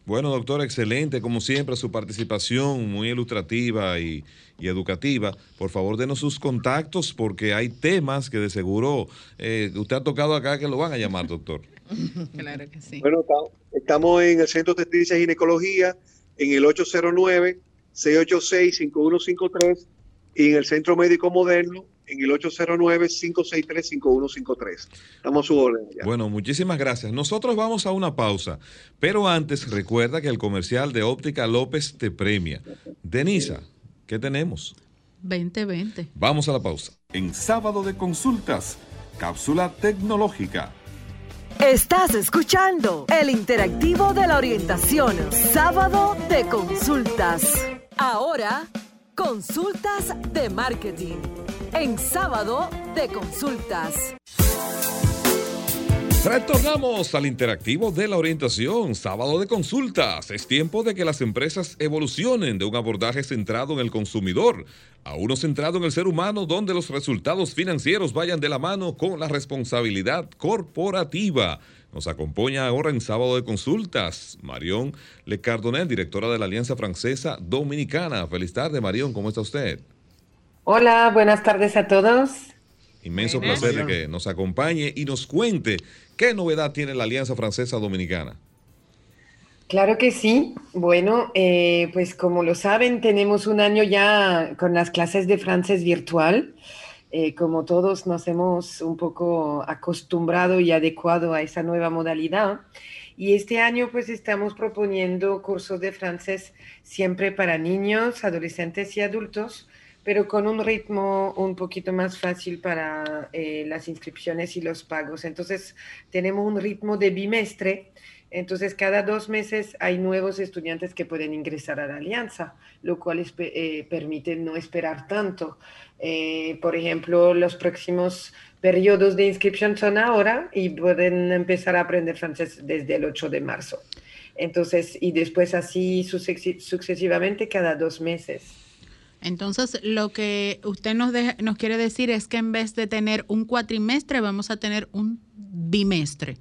Speaker 2: Bueno, doctor, excelente, como siempre, su participación muy ilustrativa y, educativa. Por favor, denos sus contactos porque hay temas que de seguro eh, usted ha tocado acá que lo van a llamar, doctor. <laughs>
Speaker 4: claro que sí.
Speaker 7: Bueno, estamos en el Centro de Estetricia y Ginecología en el 809-686-5153 y en el Centro Médico Moderno en el 809-563-5153. Estamos a su orden.
Speaker 2: Bueno, muchísimas gracias. Nosotros vamos a una pausa, pero antes recuerda que el comercial de Óptica López te premia. Denisa, ¿qué tenemos?
Speaker 4: 2020.
Speaker 2: Vamos a la pausa.
Speaker 9: En sábado de consultas, cápsula tecnológica.
Speaker 6: Estás escuchando el interactivo de la orientación, sábado de consultas. Ahora, consultas de marketing. En sábado de consultas.
Speaker 2: Retornamos al interactivo de la orientación, sábado de consultas. Es tiempo de que las empresas evolucionen de un abordaje centrado en el consumidor a uno centrado en el ser humano donde los resultados financieros vayan de la mano con la responsabilidad corporativa. Nos acompaña ahora en sábado de consultas Marión Le Cardonel, directora de la Alianza Francesa Dominicana. Feliz tarde, Marión, ¿cómo está usted?
Speaker 10: Hola, buenas tardes a todos.
Speaker 2: Inmenso placer de que nos acompañe y nos cuente qué novedad tiene la Alianza Francesa Dominicana.
Speaker 10: Claro que sí. Bueno, eh, pues como lo saben, tenemos un año ya con las clases de francés virtual. Eh, como todos nos hemos un poco acostumbrado y adecuado a esa nueva modalidad. Y este año pues estamos proponiendo cursos de francés siempre para niños, adolescentes y adultos pero con un ritmo un poquito más fácil para eh, las inscripciones y los pagos. Entonces, tenemos un ritmo de bimestre. Entonces, cada dos meses hay nuevos estudiantes que pueden ingresar a la alianza, lo cual eh, permite no esperar tanto. Eh, por ejemplo, los próximos periodos de inscripción son ahora y pueden empezar a aprender francés desde el 8 de marzo. Entonces, y después así sucesivamente cada dos meses.
Speaker 4: Entonces, lo que usted nos, nos quiere decir es que en vez de tener un cuatrimestre, vamos a tener un bimestre.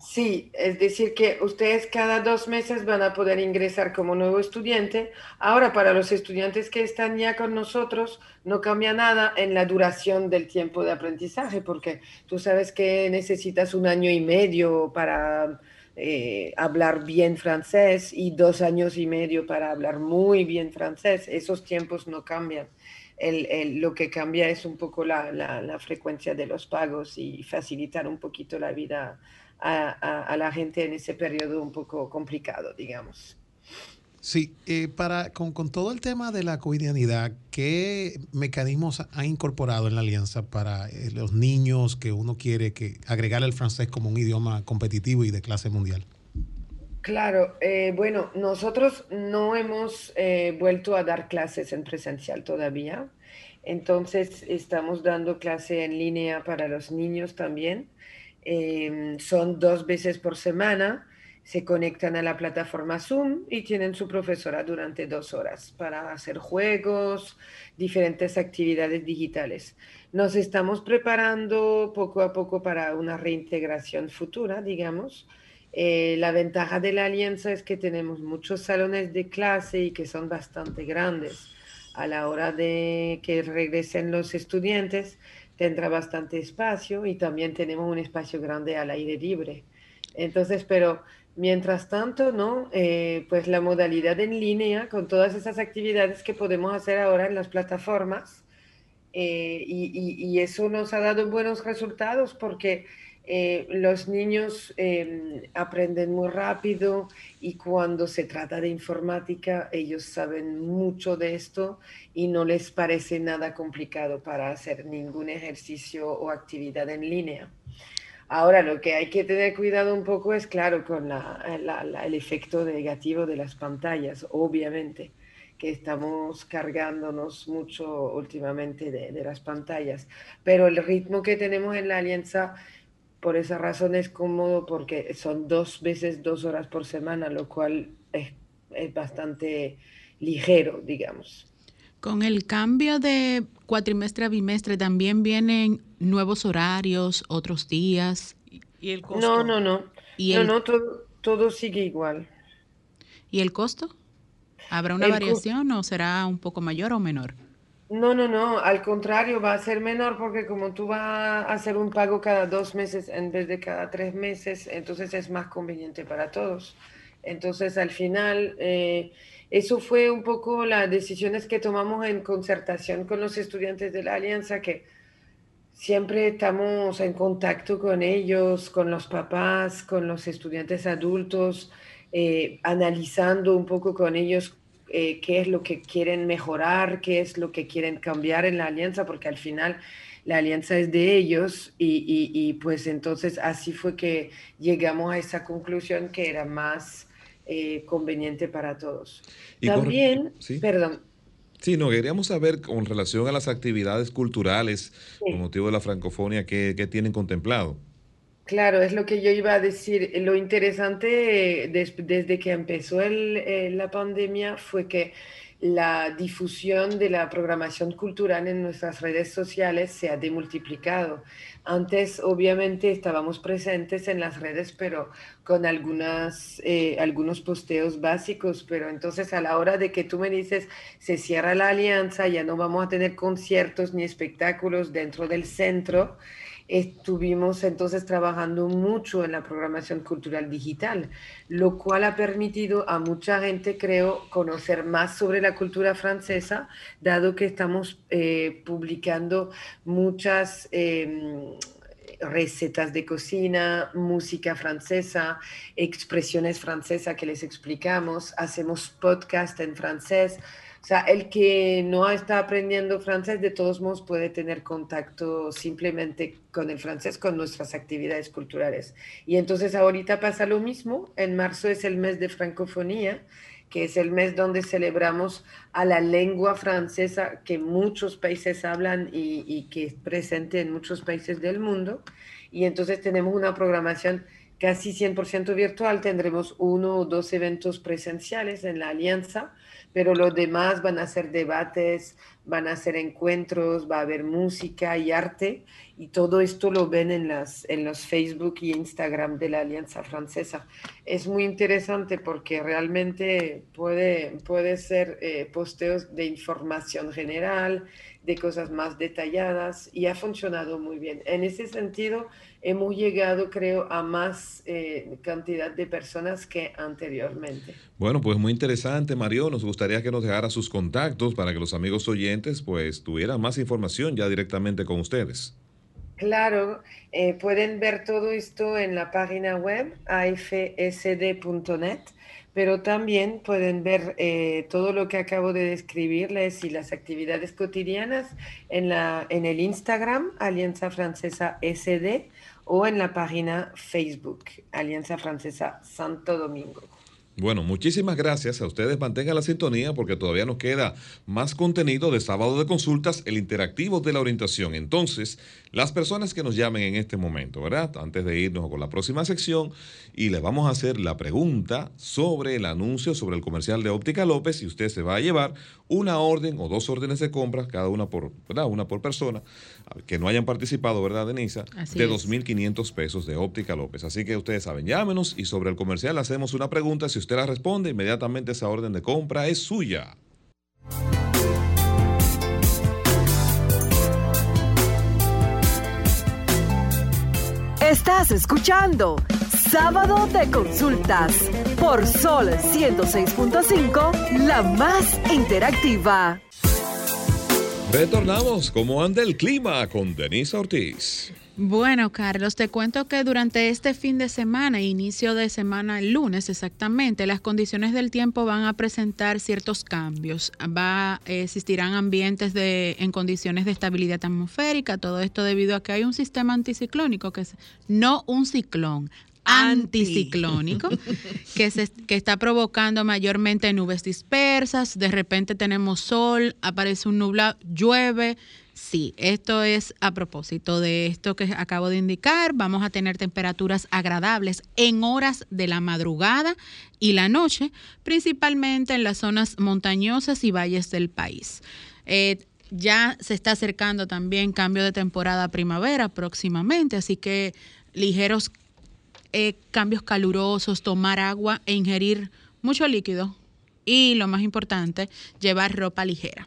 Speaker 10: Sí, es decir, que ustedes cada dos meses van a poder ingresar como nuevo estudiante. Ahora, para los estudiantes que están ya con nosotros, no cambia nada en la duración del tiempo de aprendizaje, porque tú sabes que necesitas un año y medio para eh, hablar bien francés y dos años y medio para hablar muy bien francés. Esos tiempos no cambian. El, lo que cambia es un poco la, la, frecuencia de los pagos y facilitar un poquito la vida a, a la gente en ese periodo un poco complicado, digamos.
Speaker 5: Sí, eh, para, con, todo el tema de la covidianidad, ¿qué mecanismos ha incorporado en la alianza para eh, los niños que uno quiere que agregar el francés como un idioma competitivo y de clase mundial?
Speaker 10: Claro, eh, bueno, nosotros no hemos vuelto a dar clases en presencial todavía, entonces estamos dando clase en línea para los niños también. Em, son dos veces por semana, se conectan a la plataforma Zoom y tienen su profesora durante dos horas para hacer juegos, diferentes actividades digitales. Nos estamos preparando poco a poco para una reintegración futura, digamos. Eh, la ventaja de la alianza es que tenemos muchos salones de clase y que son bastante grandes. A la hora de que regresen los estudiantes, tendrá bastante espacio y también tenemos un espacio grande al aire libre. Entonces, pero mientras tanto, ¿no? Eh, pues la modalidad en línea con todas esas actividades que podemos hacer ahora en las plataformas eh, y, eso nos ha dado buenos resultados porque eh, los niños em, aprenden muy rápido y cuando se trata de informática ellos saben mucho de esto y no les parece nada complicado para hacer ningún ejercicio o actividad en línea. Ahora, lo que hay que tener cuidado un poco es, claro, con el efecto negativo de las pantallas, obviamente que estamos cargándonos mucho últimamente de, las pantallas. Pero el ritmo que tenemos en la alianza, por esa razón es cómodo porque son dos veces dos horas por semana, lo cual es, es bastante ligero, digamos.
Speaker 4: Con el cambio de cuatrimestre a bimestre también vienen nuevos horarios, otros días.
Speaker 10: ¿Y el costo? No, no, no. ¿Y no, no, todo, todo sigue igual.
Speaker 4: ¿Y el costo? ¿Habrá una variación o será un poco mayor o menor?
Speaker 10: No, no, no, al contrario, va a ser menor porque como tú vas a hacer un pago cada dos meses en vez de cada tres meses, entonces es más conveniente para todos. Entonces, al final, eh, eso fue un poco las decisiones que tomamos en concertación con los estudiantes de la Alianza, que siempre estamos en contacto con ellos, con los papás, con los estudiantes adultos, eh, analizando un poco con ellos eh, qué es lo que quieren mejorar, qué es lo que quieren cambiar en la alianza, porque al final la alianza es de ellos y, pues entonces así fue que llegamos a esa conclusión que era más eh, conveniente para todos. También, perdón.
Speaker 2: Sí, no, queríamos saber con relación a las actividades culturales con motivo de la francofonía, ¿qué, qué tienen contemplado?
Speaker 10: Claro, es lo que yo iba a decir. Lo interesante desde que empezó eh, la pandemia fue que la difusión de la programación cultural en nuestras redes sociales se ha demultiplicado. Antes, obviamente, estábamos presentes en las redes, pero con algunas, eh, algunos posteos básicos. Pero entonces, a la hora de que tú me dices, se cierra la alianza, ya no vamos a tener conciertos ni espectáculos dentro del centro estuvimos entonces trabajando mucho en la programación cultural digital, lo cual ha permitido a mucha gente, creo, conocer más sobre la cultura francesa, dado que estamos eh, publicando muchas... Em, recetas de cocina, música francesa, expresiones francesas que les explicamos, hacemos podcast en francés, o sea, el que no está aprendiendo francés, de todos modos puede tener contacto simplemente con el francés, con nuestras actividades culturales. Y entonces ahorita pasa lo mismo. En marzo es el mes de francofonía, que es el mes donde celebramos a la lengua francesa que muchos países hablan y, y que es presente en muchos países del mundo. Y entonces tenemos una programación casi 100% virtual. Tendremos uno o dos eventos presenciales en la alianza pero los demás van a ser debates, van a ser encuentros, va a haber música y arte, y todo esto lo ven en, las, en los Facebook y Instagram de la Alianza Francesa. Es muy interesante porque realmente puede, puede ser eh, posteos de información general, de cosas más detalladas, y ha funcionado muy bien. En ese sentido, hemos llegado, creo, a más eh, cantidad de personas que anteriormente.
Speaker 2: Bueno, pues muy interesante, Mario. Nos gustaría que nos dejara sus contactos para que los amigos oyentes pues tuvieran más información ya directamente con ustedes.
Speaker 10: Claro, eh, pueden ver todo esto en la página web afsd.net pero también pueden ver eh, todo lo que acabo de describirles y las actividades cotidianas en, la, en el Instagram Alianza Francesa SD o en la página Facebook Alianza Francesa Santo Domingo.
Speaker 2: Bueno, muchísimas gracias a ustedes. Mantengan la sintonía porque todavía nos queda más contenido de sábado de consultas, el interactivo de la orientación. Entonces, las personas que nos llamen en este momento, ¿verdad? Antes de irnos con la próxima sección, y les vamos a hacer la pregunta sobre el anuncio, sobre el comercial de Óptica López, y usted se va a llevar una orden o dos órdenes de compra, cada una por, ¿verdad? Una por persona, que no hayan participado, ¿verdad, Denisa?
Speaker 4: Así
Speaker 2: de
Speaker 4: es.
Speaker 2: 2.500 pesos de Óptica López. Así que ustedes saben, llámenos y sobre el comercial hacemos una pregunta. Si usted la responde, inmediatamente esa orden de compra es suya.
Speaker 6: Estás escuchando Sábado de Consultas por Sol 106.5, la más interactiva.
Speaker 2: Retornamos. ¿Cómo anda el clima con Denisa Ortiz?
Speaker 4: Bueno, Carlos, te cuento que durante este fin de semana, inicio de semana, el lunes exactamente, las condiciones del tiempo van a presentar ciertos cambios. Va, existirán ambientes de, en condiciones de estabilidad atmosférica, todo esto debido a que hay un sistema anticiclónico, que es no un ciclón, anticiclónico <laughs> que, se, que está provocando mayormente nubes dispersas, de repente tenemos sol, aparece un nublado, llueve. Sí, esto es a propósito de esto que acabo de indicar. Vamos a tener temperaturas agradables en horas de la madrugada y la noche, principalmente en las zonas montañosas y valles del país. Eh, ya se está acercando también cambio de temporada primavera próximamente, así que ligeros eh, cambios calurosos, tomar agua e ingerir mucho líquido. Y lo más importante, llevar ropa ligera.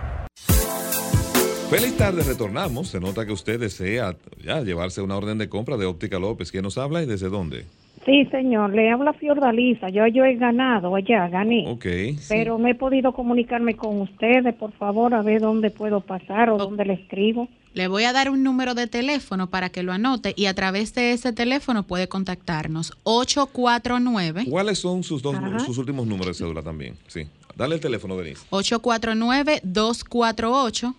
Speaker 2: Feliz tarde, retornamos. Se nota que usted desea ya llevarse una orden de compra de Óptica López. ¿Quién nos habla y desde dónde?
Speaker 8: Sí, señor, le habla Fiordalisa. Yo, yo he ganado allá, gané.
Speaker 2: Ok.
Speaker 8: Pero no he podido comunicarme con ustedes, por favor, a ver dónde puedo pasar o dónde le escribo.
Speaker 4: Le voy a dar un número de teléfono para que lo anote y a través de ese teléfono puede contactarnos. 849
Speaker 2: ¿Cuáles son sus, dos,
Speaker 4: Ajá.
Speaker 2: sus últimos números de cédula también? Sí. Dale el teléfono, Denise.
Speaker 4: 849-248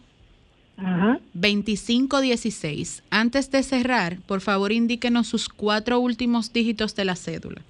Speaker 4: 2516. Antes de cerrar, por favor indíquenos sus cuatro últimos dígitos de la cédula.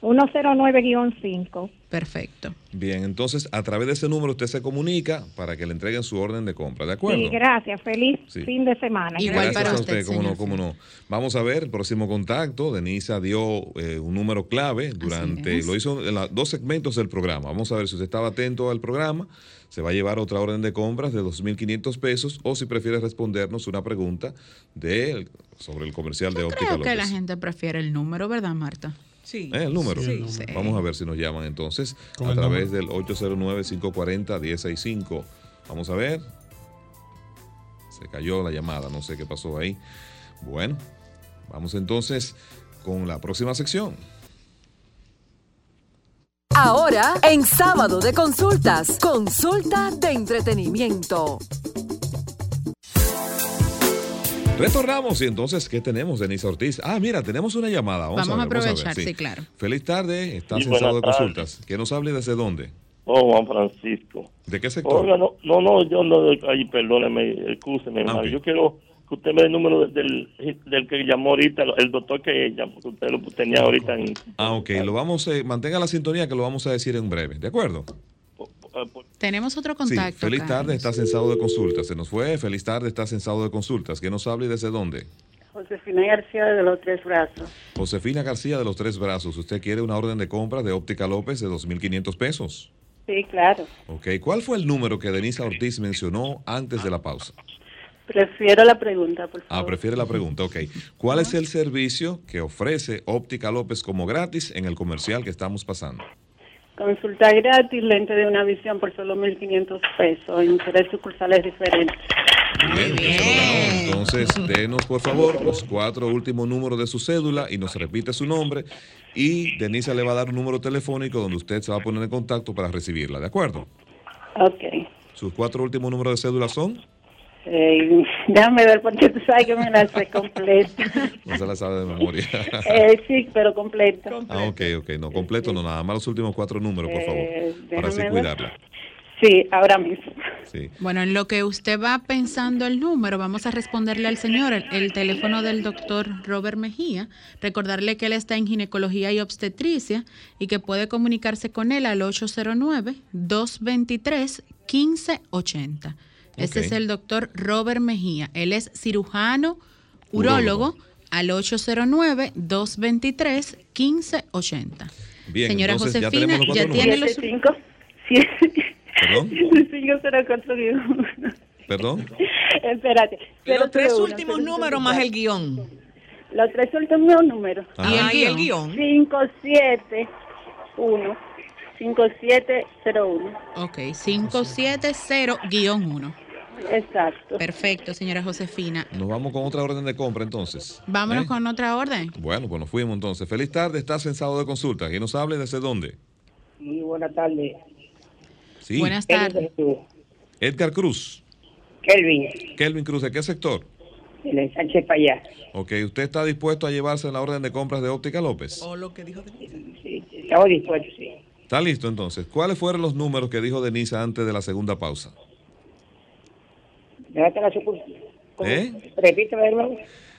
Speaker 8: 109-5.
Speaker 4: Perfecto.
Speaker 2: Bien, entonces a través de ese número usted se comunica para que le entreguen su orden de compra, ¿de acuerdo?
Speaker 8: Sí, gracias. Feliz
Speaker 2: Sí.
Speaker 8: fin de semana.
Speaker 2: Gracias a usted, cómo no, cómo no. Vamos a ver, próximo contacto. Denisa dio eh, un número clave durante, lo hizo en los dos segmentos del programa. Vamos a ver si usted estaba atento al programa, se va a llevar otra orden de compras de 2.500 pesos o si prefiere respondernos una pregunta de, sobre el comercial de Óptica
Speaker 4: Creo que la gente prefiere el número, ¿verdad, Marta?
Speaker 3: Sí.
Speaker 2: Eh, el número.
Speaker 4: Sí, sí.
Speaker 2: Vamos a ver si nos llaman entonces a través del 809-540-1065. Vamos a ver. Se cayó la llamada, no sé qué pasó ahí. Bueno, vamos entonces con la próxima sección.
Speaker 6: Ahora, en sábado de consultas, consulta de entretenimiento.
Speaker 2: Retornamos y entonces, ¿qué tenemos, Denise Ortiz? Ah, mira, tenemos una llamada. Vamos,
Speaker 4: Vamos a
Speaker 2: ver, ver,
Speaker 4: aprovechar, sí, claro.
Speaker 2: Feliz tarde, estás
Speaker 11: Sí,
Speaker 2: en de consultas. ¿Quién nos hable desde dónde?
Speaker 11: Oh, Juan Francisco.
Speaker 2: ¿De qué sector?
Speaker 11: Oiga, no, no, no, yo no, ay, perdóneme, excúseme,
Speaker 2: Ah,
Speaker 11: hermano.
Speaker 2: ok.
Speaker 11: Yo quiero que usted me dé el número del, del que llamó ahorita, el doctor que llamó, que usted lo tenía ahorita en...
Speaker 2: Ah, ok, lo vamos a, mantenga la sintonía que lo vamos a decir en breve, ¿de acuerdo?
Speaker 4: Tenemos otro
Speaker 2: Sí,
Speaker 4: contacto.
Speaker 2: feliz
Speaker 4: Carlos.
Speaker 2: tarde, estás en sábado de consultas. Se nos fue, feliz tarde, estás en sábado de consultas. ¿Quién nos habla y desde dónde?
Speaker 12: Josefina García de los Tres Brazos.
Speaker 2: Josefina García de los Tres Brazos. Usted quiere una orden de compra de Óptica López de 2.500 pesos.
Speaker 12: Sí, claro.
Speaker 2: Ok, ¿cuál fue el número que Denisa Ortiz mencionó antes de la pausa?
Speaker 12: Prefiero la pregunta, por
Speaker 2: Ah,
Speaker 12: favor.
Speaker 2: prefiere la pregunta, ok. ¿Cuál es el servicio que ofrece Óptica López como gratis en el comercial que estamos pasando?
Speaker 12: Consulta gratis, lente de una visión por solo 1.500 pesos en tres sucursales diferentes.
Speaker 2: Bien. Entonces, denos por favor los cuatro últimos números de su cédula y nos repite su nombre. Y Denisa le va a dar un número telefónico donde usted se va a poner en contacto para recibirla, ¿de acuerdo?
Speaker 12: Ok.
Speaker 2: Sus cuatro últimos números de cédula son.
Speaker 12: Eh, déjame ver porque tú sabes que me la sé completa. <laughs>
Speaker 2: No se la sabe de memoria. <laughs>
Speaker 12: Eh, sí, pero completa.
Speaker 2: Ah, ok, ok. No, completo, no, nada más los últimos cuatro números, por favor.
Speaker 12: Eh,
Speaker 2: para así
Speaker 12: ver.
Speaker 2: cuidarla.
Speaker 12: Sí, ahora mismo.
Speaker 2: Sí.
Speaker 4: Bueno, en lo que usted va pensando el número, vamos a responderle al señor el, el teléfono del doctor Robert Mejía, recordarle que él está en ginecología y obstetricia y que puede comunicarse con él al 809-223-1580. Ese
Speaker 13: Ok.
Speaker 4: es el doctor Robert Mejía. Él es cirujano, urólogo, al 809-223-1580.
Speaker 2: Bien,
Speaker 4: Señora
Speaker 2: entonces ya
Speaker 4: Josefina, ya
Speaker 2: cuatro
Speaker 4: tiene los...
Speaker 2: ¿Perdón?
Speaker 12: 504
Speaker 2: ¿Perdón?
Speaker 12: Espérate.
Speaker 3: Los tres
Speaker 12: 031,
Speaker 3: últimos números más el guion.
Speaker 12: Los tres últimos números.
Speaker 3: Ajá. ¿Y el guion?
Speaker 12: 571. 5701.
Speaker 4: Ok, 570-1.
Speaker 12: Exacto.
Speaker 4: Perfecto, señora Josefina.
Speaker 2: Nos vamos con otra orden de compra entonces.
Speaker 4: Vámonos
Speaker 2: ¿Eh?
Speaker 4: con otra orden.
Speaker 2: Bueno, pues nos fuimos entonces. Feliz tarde, estás en sábado de consulta. ¿Quién nos hable desde dónde?
Speaker 14: Muy buenas tardes.
Speaker 2: Sí.
Speaker 4: Buenas tardes.
Speaker 2: Edgar Cruz.
Speaker 14: Kelvin,
Speaker 2: Kelvin Cruz, ¿de qué sector?
Speaker 14: el ensanche para allá.
Speaker 2: Ok, ¿usted está dispuesto a llevarse en la orden de compras de Óptica López?
Speaker 3: O lo que dijo
Speaker 14: Sí, estamos dispuestos, sí.
Speaker 2: Está listo entonces. ¿Cuáles fueron los números que dijo Denise antes de la segunda pausa?
Speaker 14: Déjate la sucursal. ¿Cómo?
Speaker 2: ¿Eh?
Speaker 14: Repíteme de nuevo.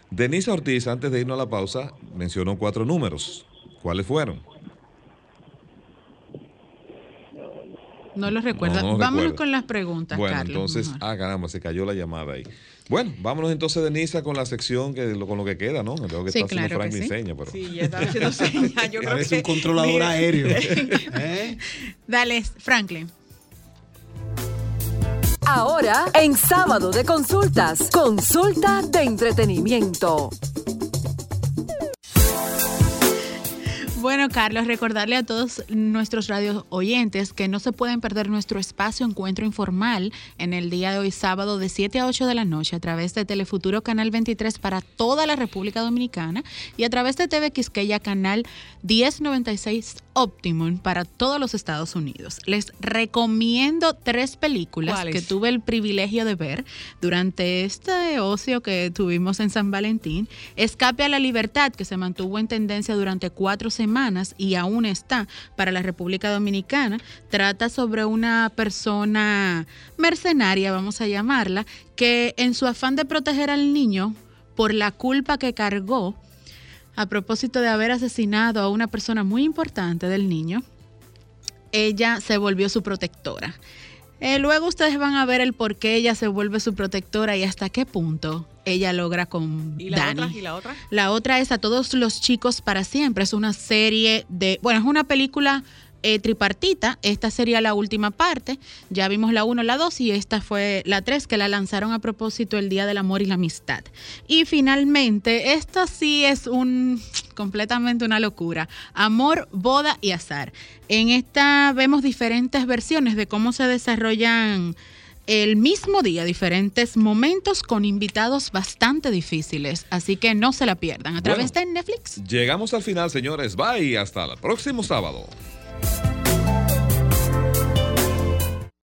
Speaker 2: Denise Ortiz, antes de irnos a la pausa, mencionó cuatro números. ¿Cuáles fueron?
Speaker 4: No lo recuerda.
Speaker 2: No, no
Speaker 4: Vámonos con las preguntas,
Speaker 2: Bueno,
Speaker 4: Carlos.
Speaker 2: entonces,
Speaker 4: mejor.
Speaker 2: ah, caramba, se cayó la llamada ahí. Bueno, vámonos entonces, Denisa, con la sección que lo- con lo que queda, ¿no? Creo que
Speaker 4: Sí,
Speaker 2: está haciendo
Speaker 4: claro que
Speaker 2: Franklin
Speaker 4: sí.
Speaker 2: seña, pero.
Speaker 3: Sí, ya estaba haciendo <laughs> señas. Yo creo
Speaker 5: Es
Speaker 3: que
Speaker 5: un controlador
Speaker 3: Mira.
Speaker 5: aéreo. <laughs>
Speaker 4: Dale, Franklin.
Speaker 6: Ahora, en sábado de consultas, consulta de entretenimiento.
Speaker 4: Bueno, Carlos, recordarle a todos nuestros radio oyentes que no se pueden perder nuestro espacio Encuentro Informal en el día de hoy, sábado, de 7 a 8 de la noche, a través de Telefuturo Canal 23 para toda la República Dominicana y a través de TV Quisqueya Canal 1096 Optimum para todos los Estados Unidos. Les recomiendo tres películas que tuve el privilegio de ver durante este ocio que tuvimos en San Valentín. Escape a la libertad, que se mantuvo en tendencia durante cuatro semanas y aún está para la República Dominicana. Trata sobre una persona mercenaria, vamos a llamarla, que en su afán de proteger al niño por la culpa que cargó a propósito de haber asesinado a una persona muy importante del niño, ella se volvió su protectora. Eh, luego ustedes van a ver el por qué ella se vuelve su protectora y hasta qué punto ella logra con
Speaker 3: ¿Y la
Speaker 4: Dani.
Speaker 3: otra? ¿Y la otra?
Speaker 4: La otra es A todos los chicos para siempre. Es una serie de, bueno, es una película eh, tripartita. Esta sería la última parte. Ya vimos la 1, la 2 y esta fue la 3 que la lanzaron a propósito el Día del Amor y la Amistad. Y finalmente, esta sí es un completamente una locura. Amor, boda y azar. En esta vemos diferentes versiones de cómo se desarrollan el mismo día, diferentes momentos con invitados bastante difíciles. Así que no se la pierdan. A través de Netflix.
Speaker 2: Llegamos al final, señores. Bye. Hasta el próximo sábado.